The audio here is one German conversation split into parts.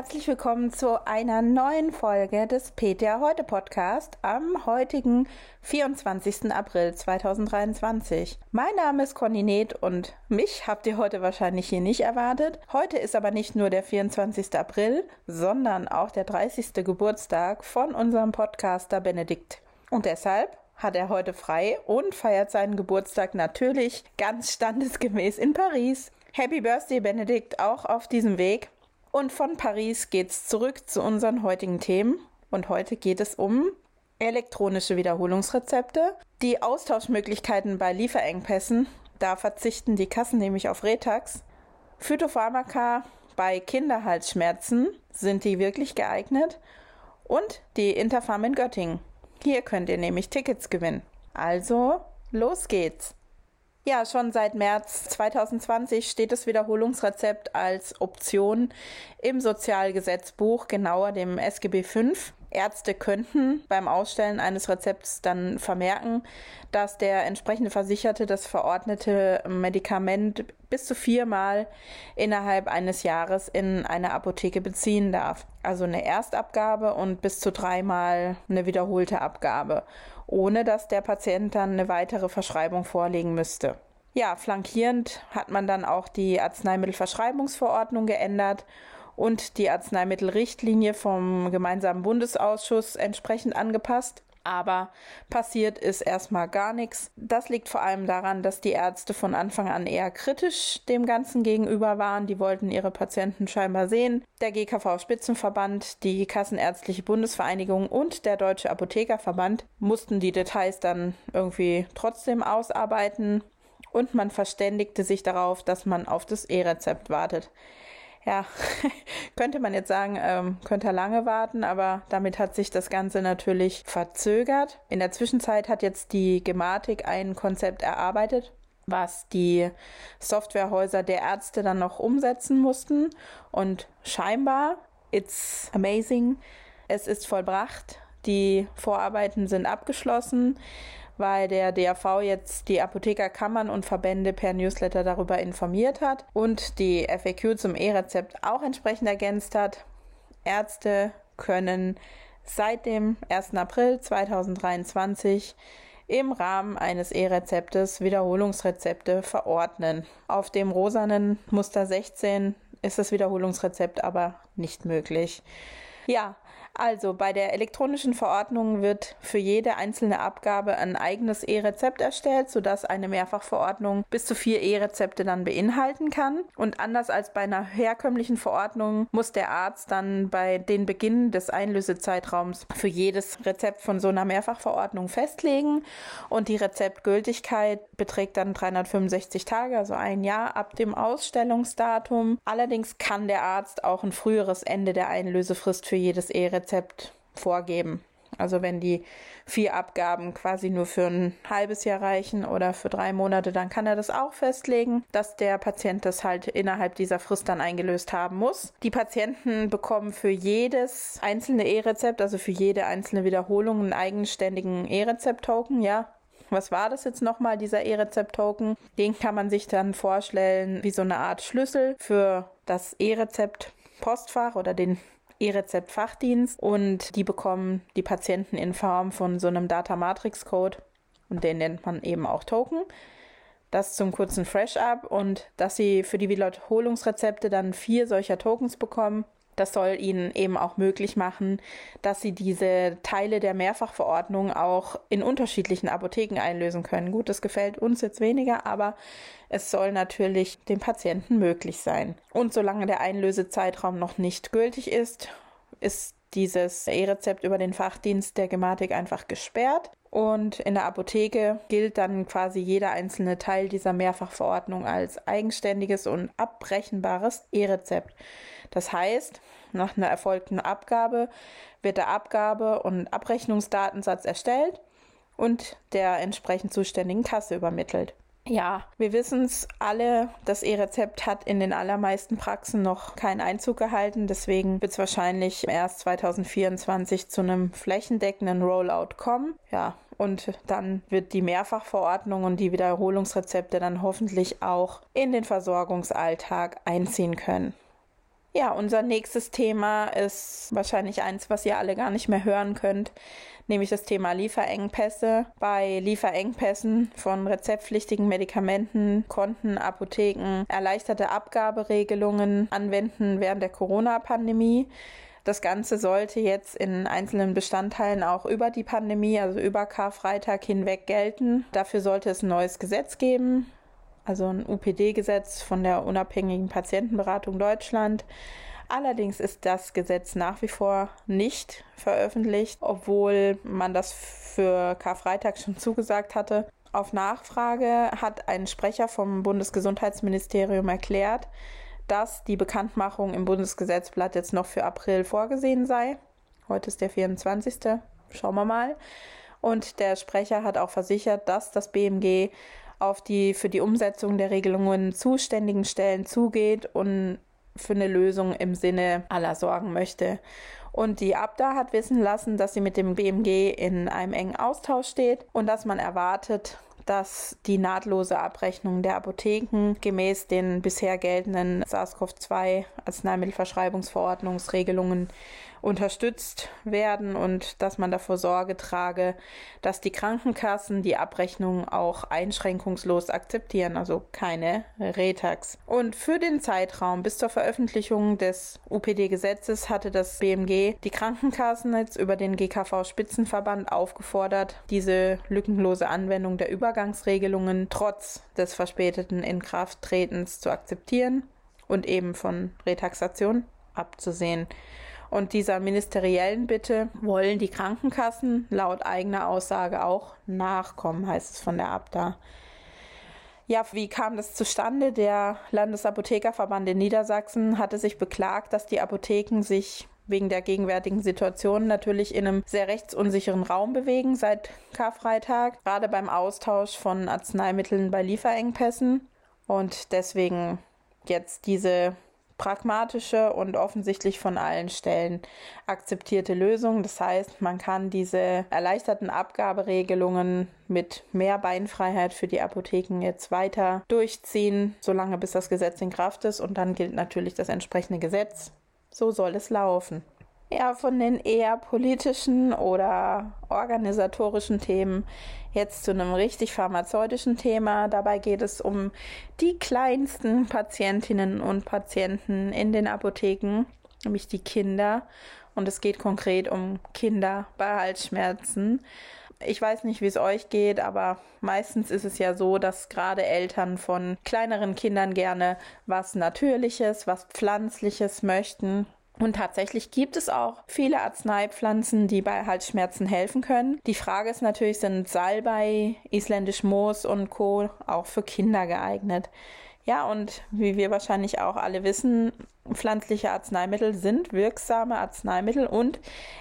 Herzlich willkommen zu einer neuen Folge des PTA Heute Podcast am heutigen 24. April 2023. Mein Name ist Conny Neth und mich habt ihr heute wahrscheinlich hier nicht erwartet. Heute ist aber nicht nur der 24. April, sondern auch der 30. Geburtstag von unserem Podcaster Benedikt. Und deshalb hat er heute frei und feiert seinen Geburtstag natürlich ganz standesgemäß in Paris. Happy Birthday, Benedikt, auch auf diesem Weg. Und von Paris geht's zurück zu unseren heutigen Themen. Und heute geht es um elektronische Wiederholungsrezepte, die Austauschmöglichkeiten bei Lieferengpässen. Da verzichten die Kassen nämlich auf Retax. Phytopharmaka bei Kinderhalsschmerzen sind die wirklich geeignet. Und die Interfarm in Göttingen. Hier könnt ihr nämlich Tickets gewinnen. Also, los geht's. Ja, schon seit März 2020 steht das Wiederholungsrezept als Option im Sozialgesetzbuch, genauer dem SGB V. Ärzte könnten beim Ausstellen eines Rezepts dann vermerken, dass der entsprechende Versicherte das verordnete Medikament bis zu viermal innerhalb eines Jahres in einer Apotheke beziehen darf. Also eine Erstabgabe und bis zu dreimal eine wiederholte Abgabe, ohne dass der Patient dann eine weitere Verschreibung vorlegen müsste. Ja, flankierend hat man dann auch die Arzneimittelverschreibungsverordnung geändert und die Arzneimittelrichtlinie vom gemeinsamen Bundesausschuss entsprechend angepasst. Aber passiert ist erstmal gar nichts. Das liegt vor allem daran, dass die Ärzte von Anfang an eher kritisch dem Ganzen gegenüber waren. Die wollten ihre Patienten scheinbar sehen. Der GKV-Spitzenverband, die Kassenärztliche Bundesvereinigung und der Deutsche Apothekerverband mussten die Details dann irgendwie trotzdem ausarbeiten und man verständigte sich darauf, dass man auf das E-Rezept wartet. Ja, könnte man jetzt sagen, ähm, könnte lange warten, aber damit hat sich das Ganze natürlich verzögert. In der Zwischenzeit hat jetzt die Gematik ein Konzept erarbeitet, was die Softwarehäuser der Ärzte dann noch umsetzen mussten. Und scheinbar, it's amazing, es ist vollbracht. Die Vorarbeiten sind abgeschlossen weil der DAV jetzt die Apothekerkammern und Verbände per Newsletter darüber informiert hat und die FAQ zum E-Rezept auch entsprechend ergänzt hat. Ärzte können seit dem 1. April 2023 im Rahmen eines E-Rezeptes Wiederholungsrezepte verordnen. Auf dem rosanen Muster 16 ist das Wiederholungsrezept aber nicht möglich. Ja, also bei der elektronischen Verordnung wird für jede einzelne Abgabe ein eigenes E-Rezept erstellt, sodass eine Mehrfachverordnung bis zu vier E-Rezepte dann beinhalten kann. Und anders als bei einer herkömmlichen Verordnung muss der Arzt dann bei den Beginn des Einlösezeitraums für jedes Rezept von so einer Mehrfachverordnung festlegen. Und die Rezeptgültigkeit beträgt dann 365 Tage, also ein Jahr ab dem Ausstellungsdatum. Allerdings kann der Arzt auch ein früheres Ende der Einlösefrist für jedes E-Rezept vorgeben. Also wenn die vier Abgaben quasi nur für ein halbes Jahr reichen oder für drei Monate, dann kann er das auch festlegen, dass der Patient das halt innerhalb dieser Frist dann eingelöst haben muss. Die Patienten bekommen für jedes einzelne E-Rezept, also für jede einzelne Wiederholung einen eigenständigen E-Rezept-Token, ja. Was war das jetzt nochmal, dieser E-Rezept-Token? Den kann man sich dann vorstellen wie so eine Art Schlüssel für das E-Rezept Postfach oder den E-Rezept-Fachdienst und die bekommen die Patienten in Form von so einem Data-Matrix-Code und den nennt man eben auch Token. Das zum kurzen Fresh-Up und dass sie für die Wiederholungsrezepte dann vier solcher Tokens bekommen, das soll ihnen eben auch möglich machen, dass sie diese Teile der Mehrfachverordnung auch in unterschiedlichen Apotheken einlösen können. Gut, das gefällt uns jetzt weniger, aber es soll natürlich dem Patienten möglich sein. Und solange der Einlösezeitraum noch nicht gültig ist, ist dieses E-Rezept über den Fachdienst der Gematik einfach gesperrt. Und in der Apotheke gilt dann quasi jeder einzelne Teil dieser Mehrfachverordnung als eigenständiges und abbrechenbares E-Rezept. Das heißt, nach einer erfolgten Abgabe wird der Abgabe- und Abrechnungsdatensatz erstellt und der entsprechend zuständigen Kasse übermittelt. Ja, wir wissen es alle, das E-Rezept hat in den allermeisten Praxen noch keinen Einzug gehalten. Deswegen wird es wahrscheinlich erst 2024 zu einem flächendeckenden Rollout kommen. Ja, und dann wird die Mehrfachverordnung und die Wiederholungsrezepte dann hoffentlich auch in den Versorgungsalltag einziehen können. Ja, unser nächstes Thema ist wahrscheinlich eins, was ihr alle gar nicht mehr hören könnt, nämlich das Thema Lieferengpässe. Bei Lieferengpässen von rezeptpflichtigen Medikamenten konnten Apotheken erleichterte Abgaberegelungen anwenden während der Corona-Pandemie. Das Ganze sollte jetzt in einzelnen Bestandteilen auch über die Pandemie, also über Karfreitag hinweg gelten. Dafür sollte es ein neues Gesetz geben also ein UPD-Gesetz von der unabhängigen Patientenberatung Deutschland. Allerdings ist das Gesetz nach wie vor nicht veröffentlicht, obwohl man das für Karfreitag schon zugesagt hatte. Auf Nachfrage hat ein Sprecher vom Bundesgesundheitsministerium erklärt, dass die Bekanntmachung im Bundesgesetzblatt jetzt noch für April vorgesehen sei. Heute ist der 24. Schauen wir mal. Und der Sprecher hat auch versichert, dass das BMG auf die für die Umsetzung der Regelungen zuständigen Stellen zugeht und für eine Lösung im Sinne aller sorgen möchte. Und die Abda hat wissen lassen, dass sie mit dem BMG in einem engen Austausch steht und dass man erwartet, dass die nahtlose Abrechnung der Apotheken gemäß den bisher geltenden SARS-CoV-2 Arzneimittelverschreibungsverordnungsregelungen unterstützt werden und dass man dafür Sorge trage, dass die Krankenkassen die Abrechnung auch einschränkungslos akzeptieren, also keine Retax. Und für den Zeitraum bis zur Veröffentlichung des UPD-Gesetzes hatte das BMG die Krankenkassen jetzt über den GKV-Spitzenverband aufgefordert, diese lückenlose Anwendung der Übergangsregelungen trotz des verspäteten Inkrafttretens zu akzeptieren und eben von Retaxation abzusehen. Und dieser ministeriellen Bitte wollen die Krankenkassen laut eigener Aussage auch nachkommen, heißt es von der Abda. Ja, wie kam das zustande? Der Landesapothekerverband in Niedersachsen hatte sich beklagt, dass die Apotheken sich wegen der gegenwärtigen Situation natürlich in einem sehr rechtsunsicheren Raum bewegen seit Karfreitag, gerade beim Austausch von Arzneimitteln bei Lieferengpässen. Und deswegen jetzt diese pragmatische und offensichtlich von allen Stellen akzeptierte Lösung. Das heißt, man kann diese erleichterten Abgaberegelungen mit mehr Beinfreiheit für die Apotheken jetzt weiter durchziehen, solange bis das Gesetz in Kraft ist und dann gilt natürlich das entsprechende Gesetz. So soll es laufen. Ja, von den eher politischen oder organisatorischen Themen jetzt zu einem richtig pharmazeutischen Thema. Dabei geht es um die kleinsten Patientinnen und Patienten in den Apotheken, nämlich die Kinder. Und es geht konkret um Kinder bei Halsschmerzen. Ich weiß nicht, wie es euch geht, aber meistens ist es ja so, dass gerade Eltern von kleineren Kindern gerne was Natürliches, was Pflanzliches möchten und tatsächlich gibt es auch viele Arzneipflanzen, die bei Halsschmerzen helfen können. Die Frage ist natürlich, sind Salbei, isländisch Moos und Co. auch für Kinder geeignet? Ja, und wie wir wahrscheinlich auch alle wissen, pflanzliche Arzneimittel sind wirksame Arzneimittel und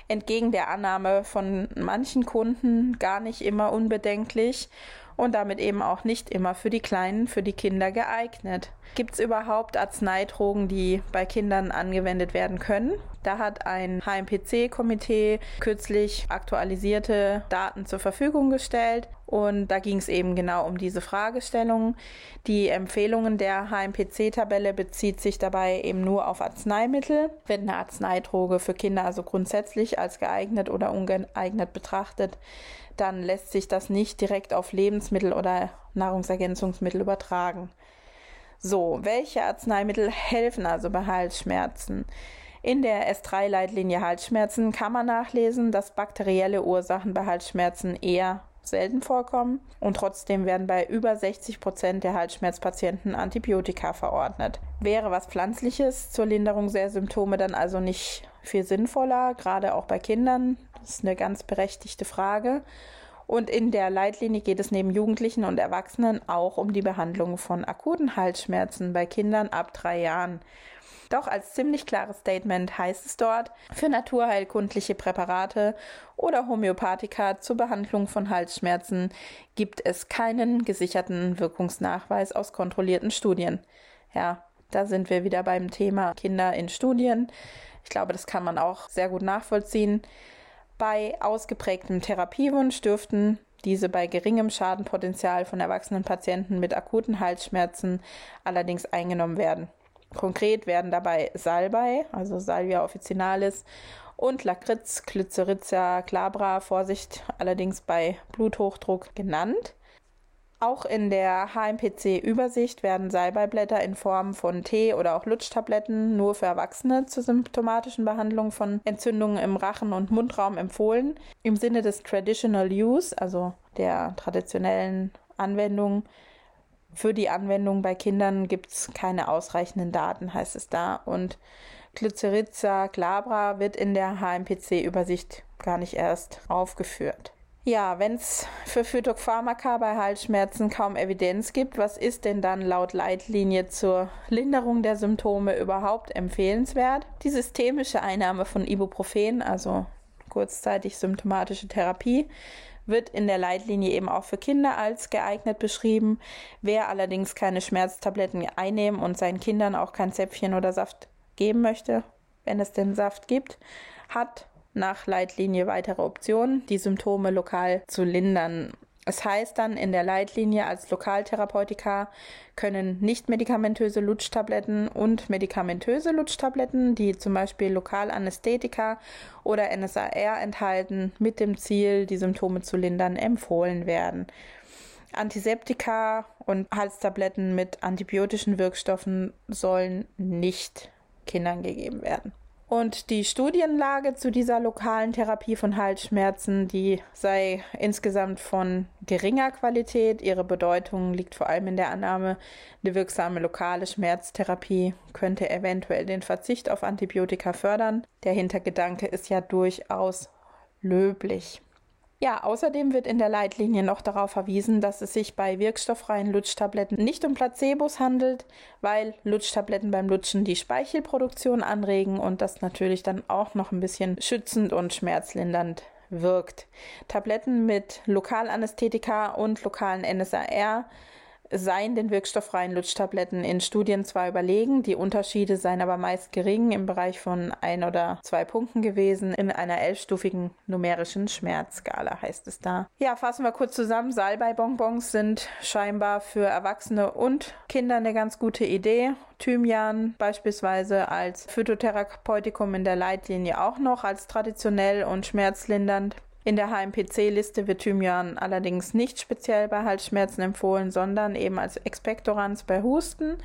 entgegen der Annahme von manchen Kunden gar nicht immer unbedenklich und damit eben auch nicht immer für die Kleinen, für die Kinder geeignet. Gibt es überhaupt Arzneidrogen, die bei Kindern angewendet werden können? Da hat ein HMPC-Komitee kürzlich aktualisierte Daten zur Verfügung gestellt und da ging es eben genau um diese Fragestellung. Die Empfehlungen der HMPC-Tabelle bezieht sich dabei eben nur auf Arzneimittel. Wird eine Arzneidroge für Kinder also grundsätzlich als geeignet oder ungeeignet betrachtet, dann lässt sich das nicht direkt auf Lebensmittel oder Nahrungsergänzungsmittel übertragen. So, welche Arzneimittel helfen also bei Halsschmerzen? In der S3-Leitlinie Halsschmerzen kann man nachlesen, dass bakterielle Ursachen bei Halsschmerzen eher selten vorkommen und trotzdem werden bei über 60 Prozent der Halsschmerzpatienten Antibiotika verordnet. Wäre was Pflanzliches zur Linderung der Symptome dann also nicht viel sinnvoller, gerade auch bei Kindern? Das ist eine ganz berechtigte Frage. Und in der Leitlinie geht es neben Jugendlichen und Erwachsenen auch um die Behandlung von akuten Halsschmerzen bei Kindern ab drei Jahren. Doch als ziemlich klares Statement heißt es dort, für naturheilkundliche Präparate oder Homöopathika zur Behandlung von Halsschmerzen gibt es keinen gesicherten Wirkungsnachweis aus kontrollierten Studien. Ja, da sind wir wieder beim Thema Kinder in Studien. Ich glaube, das kann man auch sehr gut nachvollziehen. Bei ausgeprägtem Therapiewunsch dürften diese bei geringem Schadenpotenzial von erwachsenen Patienten mit akuten Halsschmerzen allerdings eingenommen werden. Konkret werden dabei Salbei, also Salvia officinalis, und Lakritz, Glycyrrhiza glabra, Vorsicht allerdings bei Bluthochdruck genannt. Auch in der HMPC-Übersicht werden Salbeiblätter in Form von Tee oder auch Lutschtabletten nur für Erwachsene zur symptomatischen Behandlung von Entzündungen im Rachen- und Mundraum empfohlen. Im Sinne des Traditional Use, also der traditionellen Anwendung, für die Anwendung bei Kindern gibt es keine ausreichenden Daten, heißt es da. Und Glycyrrhiza glabra wird in der HMPC-Übersicht gar nicht erst aufgeführt. Ja, wenn es für Phytopharmaka bei Halsschmerzen kaum Evidenz gibt, was ist denn dann laut Leitlinie zur Linderung der Symptome überhaupt empfehlenswert? Die systemische Einnahme von Ibuprofen, also kurzzeitig symptomatische Therapie, wird in der Leitlinie eben auch für Kinder als geeignet beschrieben. Wer allerdings keine Schmerztabletten einnehmen und seinen Kindern auch kein Zäpfchen oder Saft geben möchte, wenn es den Saft gibt, hat nach Leitlinie weitere Optionen, die Symptome lokal zu lindern. Es heißt dann in der Leitlinie als Lokaltherapeutika können nicht medikamentöse Lutschtabletten und medikamentöse Lutschtabletten, die zum Beispiel Lokalanästhetika oder NSAR enthalten, mit dem Ziel, die Symptome zu lindern, empfohlen werden. Antiseptika und Halstabletten mit antibiotischen Wirkstoffen sollen nicht Kindern gegeben werden. Und die Studienlage zu dieser lokalen Therapie von Halsschmerzen, die sei insgesamt von geringer Qualität. Ihre Bedeutung liegt vor allem in der Annahme, eine wirksame lokale Schmerztherapie könnte eventuell den Verzicht auf Antibiotika fördern. Der Hintergedanke ist ja durchaus löblich. Ja, außerdem wird in der Leitlinie noch darauf verwiesen, dass es sich bei wirkstofffreien Lutschtabletten nicht um Placebos handelt, weil Lutschtabletten beim Lutschen die Speichelproduktion anregen und das natürlich dann auch noch ein bisschen schützend und schmerzlindernd wirkt. Tabletten mit Lokalanästhetika und lokalen NSAR seien den wirkstofffreien Lutschtabletten in Studien zwar überlegen, die Unterschiede seien aber meist gering im Bereich von ein oder zwei Punkten gewesen in einer elfstufigen numerischen Schmerzskala, heißt es da. Ja, fassen wir kurz zusammen. Salbei-Bonbons sind scheinbar für Erwachsene und Kinder eine ganz gute Idee. Thymian beispielsweise als Phytotherapeutikum in der Leitlinie auch noch als traditionell und schmerzlindernd. In der HMPC-Liste wird Thymian allerdings nicht speziell bei Halsschmerzen empfohlen, sondern eben als Expektorans bei Husten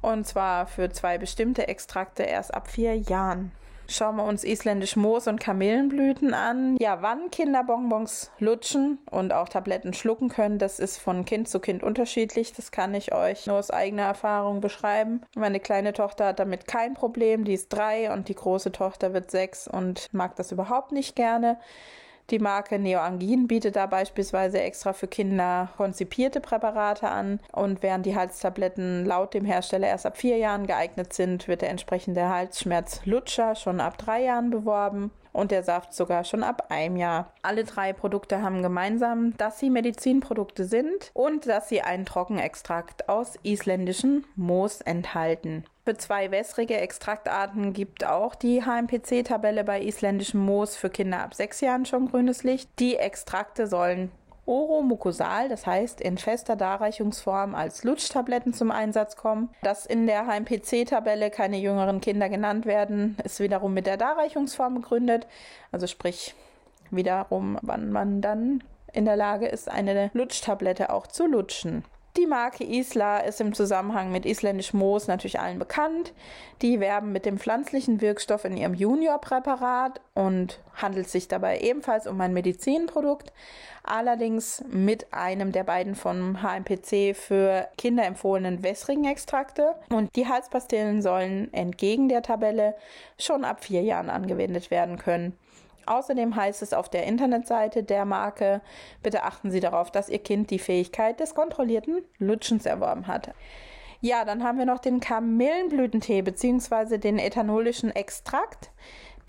und zwar für zwei bestimmte Extrakte erst ab vier Jahren. Schauen wir uns isländisch Moos und Kamillenblüten an. Ja, wann Kinder Bonbons lutschen und auch Tabletten schlucken können, das ist von Kind zu Kind unterschiedlich. Das kann ich euch nur aus eigener Erfahrung beschreiben. Meine kleine Tochter hat damit kein Problem. Die ist drei und die große Tochter wird sechs und mag das überhaupt nicht gerne. Die Marke Neoangin bietet da beispielsweise extra für Kinder konzipierte Präparate an. Und während die Halstabletten laut dem Hersteller erst ab vier Jahren geeignet sind, wird der entsprechende Halsschmerz Lutscher schon ab drei Jahren beworben und der Saft sogar schon ab einem Jahr. Alle drei Produkte haben gemeinsam, dass sie Medizinprodukte sind und dass sie einen Trockenextrakt aus isländischem Moos enthalten. Für zwei wässrige Extraktarten gibt auch die HMPC-Tabelle bei isländischem Moos für Kinder ab sechs Jahren schon grünes Licht. Die Extrakte sollen oromukosal, das heißt in fester Darreichungsform als Lutschtabletten zum Einsatz kommen. Dass in der HMPC-Tabelle keine jüngeren Kinder genannt werden, ist wiederum mit der Darreichungsform begründet. Also sprich wiederum, wann man dann in der Lage ist, eine Lutschtablette auch zu lutschen. Die Marke Isla ist im Zusammenhang mit isländisch Moos natürlich allen bekannt. Die werben mit dem pflanzlichen Wirkstoff in ihrem Junior-Präparat und handelt sich dabei ebenfalls um ein Medizinprodukt, allerdings mit einem der beiden vom HMPC für Kinder empfohlenen wässrigen Extrakte. Und die Halspastillen sollen entgegen der Tabelle schon ab vier Jahren angewendet werden können. Außerdem heißt es auf der Internetseite der Marke, bitte achten Sie darauf, dass Ihr Kind die Fähigkeit des kontrollierten Lutschens erworben hat. Ja, dann haben wir noch den Kamillenblütentee bzw. den ethanolischen Extrakt.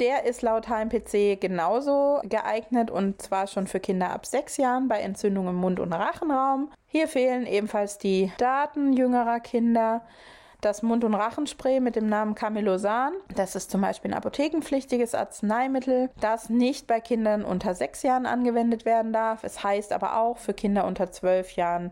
Der ist laut HMPC genauso geeignet und zwar schon für Kinder ab sechs Jahren bei Entzündungen im Mund- und Rachenraum. Hier fehlen ebenfalls die Daten jüngerer Kinder das Mund- und Rachenspray mit dem Namen Camelosan. Das ist zum Beispiel ein apothekenpflichtiges Arzneimittel, das nicht bei Kindern unter sechs Jahren angewendet werden darf. Es heißt aber auch für Kinder unter zwölf Jahren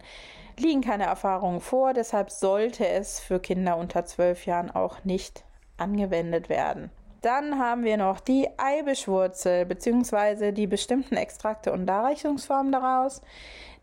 liegen keine Erfahrungen vor, deshalb sollte es für Kinder unter 12 Jahren auch nicht angewendet werden. Dann haben wir noch die Eibischwurzel bzw. die bestimmten Extrakte und Darreichungsformen daraus.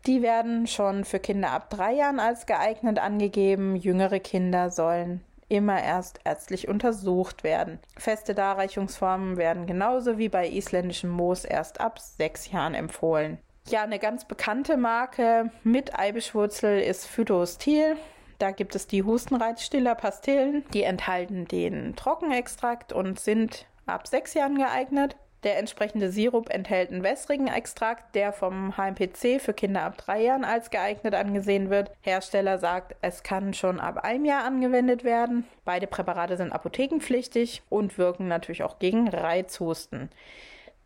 Die werden schon für Kinder ab drei Jahren als geeignet angegeben. Jüngere Kinder sollen immer erst ärztlich untersucht werden. Feste Darreichungsformen werden genauso wie bei isländischem Moos erst ab sechs Jahren empfohlen. Ja, eine ganz bekannte Marke mit Eibischwurzel ist Phytostil. Da gibt es die Hustenreizstiller Pastillen, die enthalten den Trockenextrakt und sind ab sechs Jahren geeignet. Der entsprechende Sirup enthält einen wässrigen Extrakt, der vom HMPC für Kinder ab drei Jahren als geeignet angesehen wird. Hersteller sagt, es kann schon ab einem Jahr angewendet werden. Beide Präparate sind apothekenpflichtig und wirken natürlich auch gegen Reizhusten.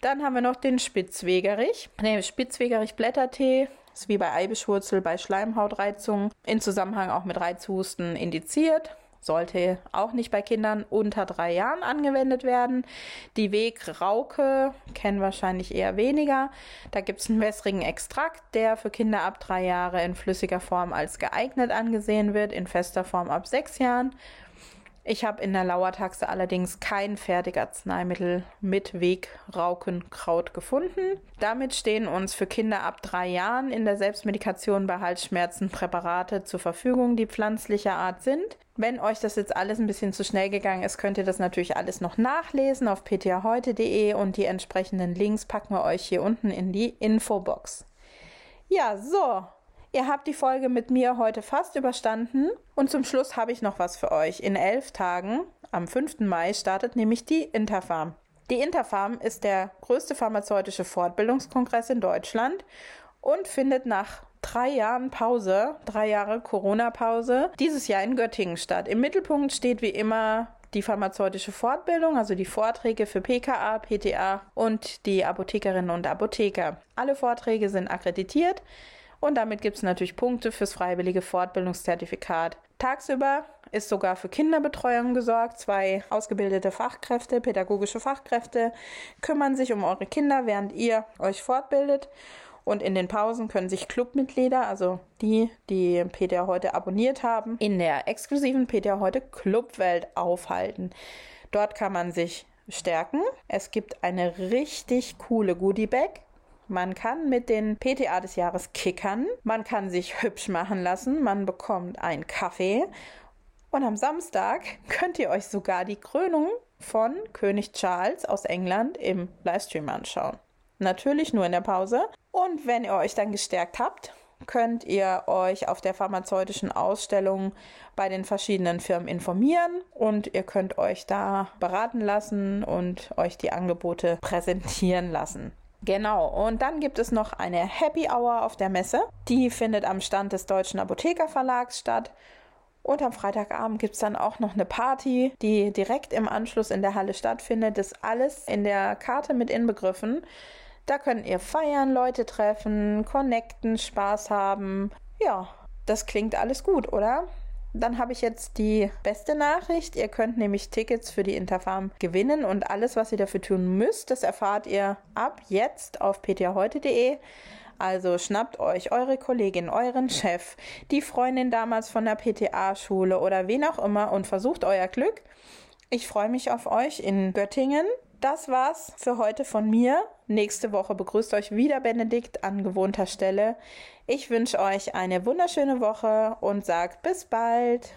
Dann haben wir noch den Spitzwegerich. Nee, Spitzwegerich Blättertee ist wie bei Eibischwurzel bei Schleimhautreizungen in Zusammenhang auch mit Reizhusten indiziert sollte auch nicht bei Kindern unter drei Jahren angewendet werden. Die Wegrauke kennen wahrscheinlich eher weniger. Da gibt es einen wässrigen Extrakt, der für Kinder ab drei Jahre in flüssiger Form als geeignet angesehen wird, in fester Form ab sechs Jahren. Ich habe in der Lauertaxe allerdings kein Fertigarzneimittel mit Wegraukenkraut gefunden. Damit stehen uns für Kinder ab drei Jahren in der Selbstmedikation bei Halsschmerzen Präparate zur Verfügung, die pflanzlicher Art sind. Wenn euch das jetzt alles ein bisschen zu schnell gegangen ist, könnt ihr das natürlich alles noch nachlesen auf ptaheute.de und die entsprechenden Links packen wir euch hier unten in die Infobox. Ja, so, Ihr habt die Folge mit mir heute fast überstanden und zum Schluss habe ich noch was für euch. In elf Tagen, am 5. Mai, startet nämlich die Interfarm. Die Interfarm ist der größte pharmazeutische Fortbildungskongress in Deutschland und findet nach drei Jahren Pause, drei Jahre Corona-Pause, dieses Jahr in Göttingen statt. Im Mittelpunkt steht wie immer die pharmazeutische Fortbildung, also die Vorträge für PKA, PTA und die Apothekerinnen und Apotheker. Alle Vorträge sind akkreditiert. Und damit gibt es natürlich Punkte fürs freiwillige Fortbildungszertifikat. Tagsüber ist sogar für Kinderbetreuung gesorgt. Zwei ausgebildete Fachkräfte, pädagogische Fachkräfte, kümmern sich um eure Kinder, während ihr euch fortbildet. Und in den Pausen können sich Clubmitglieder, also die, die PTA heute abonniert haben, in der exklusiven PTA heute Clubwelt aufhalten. Dort kann man sich stärken. Es gibt eine richtig coole Goodie Bag man kann mit den PTA des Jahres kickern, man kann sich hübsch machen lassen, man bekommt einen Kaffee und am Samstag könnt ihr euch sogar die Krönung von König Charles aus England im Livestream anschauen. Natürlich nur in der Pause. Und wenn ihr euch dann gestärkt habt, könnt ihr euch auf der pharmazeutischen Ausstellung bei den verschiedenen Firmen informieren und ihr könnt euch da beraten lassen und euch die Angebote präsentieren lassen. Genau, und dann gibt es noch eine Happy Hour auf der Messe. Die findet am Stand des Deutschen Apothekerverlags statt. Und am Freitagabend gibt es dann auch noch eine Party, die direkt im Anschluss in der Halle stattfindet. Das ist alles in der Karte mit inbegriffen. Da könnt ihr feiern, Leute treffen, connecten, Spaß haben. Ja, das klingt alles gut, oder? Dann habe ich jetzt die beste Nachricht. Ihr könnt nämlich Tickets für die Interfarm gewinnen und alles, was ihr dafür tun müsst, das erfahrt ihr ab jetzt auf ptaheute.de. Also schnappt euch eure Kollegin, euren Chef, die Freundin damals von der PTA-Schule oder wen auch immer und versucht euer Glück. Ich freue mich auf euch in Göttingen. Das war's für heute von mir. Nächste Woche begrüßt euch wieder Benedikt an gewohnter Stelle. Ich wünsche euch eine wunderschöne Woche und sagt bis bald.